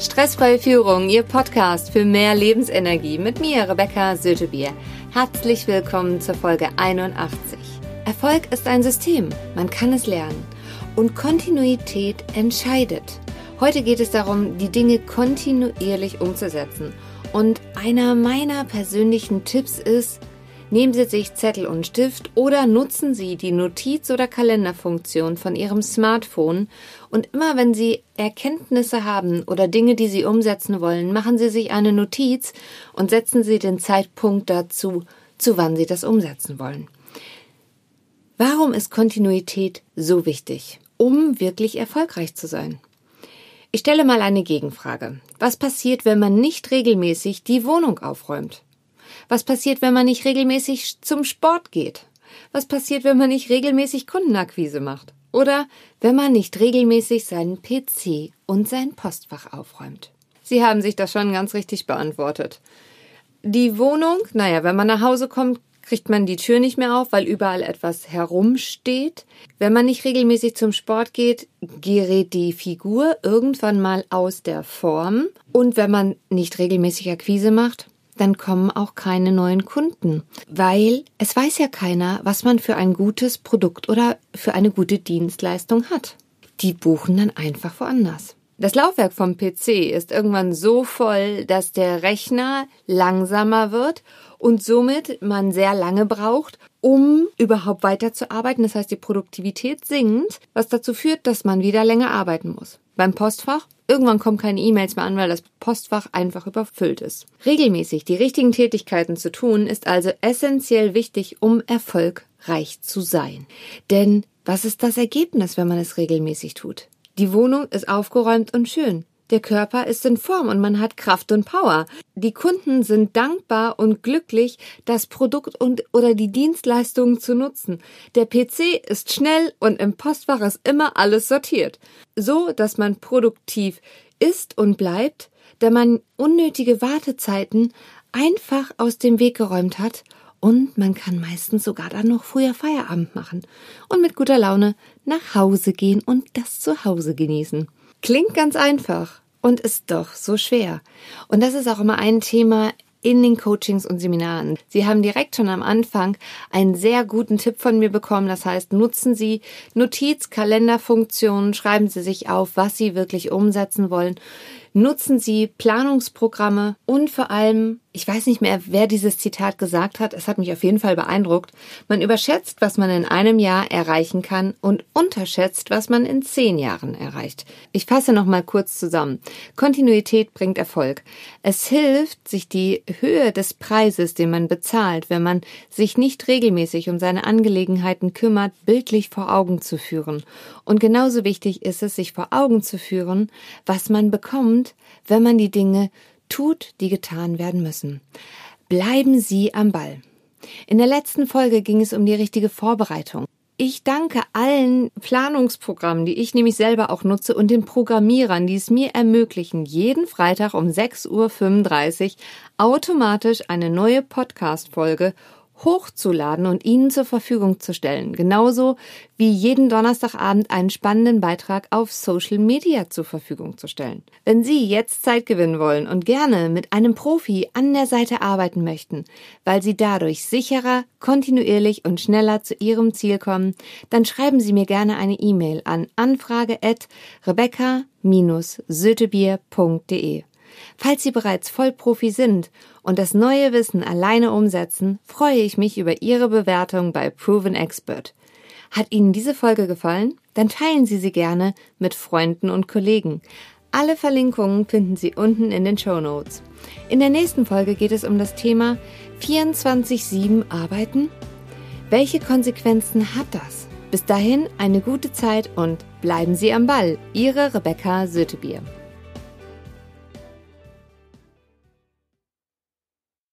Stressfreie Führung, Ihr Podcast für mehr Lebensenergie mit mir, Rebecca Sötebier. Herzlich willkommen zur Folge 81. Erfolg ist ein System, man kann es lernen. Und Kontinuität entscheidet. Heute geht es darum, die Dinge kontinuierlich umzusetzen. Und einer meiner persönlichen Tipps ist, Nehmen Sie sich Zettel und Stift oder nutzen Sie die Notiz- oder Kalenderfunktion von Ihrem Smartphone und immer wenn Sie Erkenntnisse haben oder Dinge, die Sie umsetzen wollen, machen Sie sich eine Notiz und setzen Sie den Zeitpunkt dazu, zu wann Sie das umsetzen wollen. Warum ist Kontinuität so wichtig, um wirklich erfolgreich zu sein? Ich stelle mal eine Gegenfrage. Was passiert, wenn man nicht regelmäßig die Wohnung aufräumt? Was passiert, wenn man nicht regelmäßig zum Sport geht? Was passiert, wenn man nicht regelmäßig Kundenakquise macht? Oder wenn man nicht regelmäßig seinen PC und sein Postfach aufräumt? Sie haben sich das schon ganz richtig beantwortet. Die Wohnung, naja, wenn man nach Hause kommt, kriegt man die Tür nicht mehr auf, weil überall etwas herumsteht. Wenn man nicht regelmäßig zum Sport geht, gerät die Figur irgendwann mal aus der Form. Und wenn man nicht regelmäßig Akquise macht, dann kommen auch keine neuen Kunden, weil es weiß ja keiner, was man für ein gutes Produkt oder für eine gute Dienstleistung hat. Die buchen dann einfach woanders. Das Laufwerk vom PC ist irgendwann so voll, dass der Rechner langsamer wird und somit man sehr lange braucht, um überhaupt weiterzuarbeiten. Das heißt, die Produktivität sinkt, was dazu führt, dass man wieder länger arbeiten muss. Beim Postfach Irgendwann kommen keine E-Mails mehr an, weil das Postfach einfach überfüllt ist. Regelmäßig die richtigen Tätigkeiten zu tun, ist also essentiell wichtig, um erfolgreich zu sein. Denn was ist das Ergebnis, wenn man es regelmäßig tut? Die Wohnung ist aufgeräumt und schön. Der Körper ist in Form und man hat Kraft und Power. Die Kunden sind dankbar und glücklich, das Produkt und oder die Dienstleistungen zu nutzen. Der PC ist schnell und im Postfach ist immer alles sortiert. So, dass man produktiv ist und bleibt, da man unnötige Wartezeiten einfach aus dem Weg geräumt hat und man kann meistens sogar dann noch früher Feierabend machen und mit guter Laune nach Hause gehen und das zu Hause genießen. Klingt ganz einfach und ist doch so schwer. Und das ist auch immer ein Thema in den Coachings und Seminaren. Sie haben direkt schon am Anfang einen sehr guten Tipp von mir bekommen. Das heißt, nutzen Sie Notiz-Kalenderfunktionen, schreiben Sie sich auf, was Sie wirklich umsetzen wollen. Nutzen Sie Planungsprogramme und vor allem, ich weiß nicht mehr, wer dieses Zitat gesagt hat, es hat mich auf jeden Fall beeindruckt, man überschätzt, was man in einem Jahr erreichen kann und unterschätzt, was man in zehn Jahren erreicht. Ich fasse nochmal kurz zusammen. Kontinuität bringt Erfolg. Es hilft, sich die Höhe des Preises, den man bezahlt, wenn man sich nicht regelmäßig um seine Angelegenheiten kümmert, bildlich vor Augen zu führen. Und genauso wichtig ist es, sich vor Augen zu führen, was man bekommt, kommt, wenn man die Dinge tut, die getan werden müssen. Bleiben Sie am Ball. In der letzten Folge ging es um die richtige Vorbereitung. Ich danke allen Planungsprogrammen, die ich nämlich selber auch nutze und den Programmierern, die es mir ermöglichen, jeden Freitag um 6.35 Uhr automatisch eine neue Podcast-Folge hochzuladen und Ihnen zur Verfügung zu stellen. Genauso wie jeden Donnerstagabend einen spannenden Beitrag auf Social Media zur Verfügung zu stellen. Wenn Sie jetzt Zeit gewinnen wollen und gerne mit einem Profi an der Seite arbeiten möchten, weil Sie dadurch sicherer, kontinuierlich und schneller zu Ihrem Ziel kommen, dann schreiben Sie mir gerne eine E-Mail an anfrage at rebecca-sötebier.de. Falls Sie bereits Vollprofi sind und das neue Wissen alleine umsetzen, freue ich mich über Ihre Bewertung bei Proven Expert. Hat Ihnen diese Folge gefallen? Dann teilen Sie sie gerne mit Freunden und Kollegen. Alle Verlinkungen finden Sie unten in den Show Notes. In der nächsten Folge geht es um das Thema 24-7 arbeiten. Welche Konsequenzen hat das? Bis dahin eine gute Zeit und bleiben Sie am Ball. Ihre Rebecca Sötebier.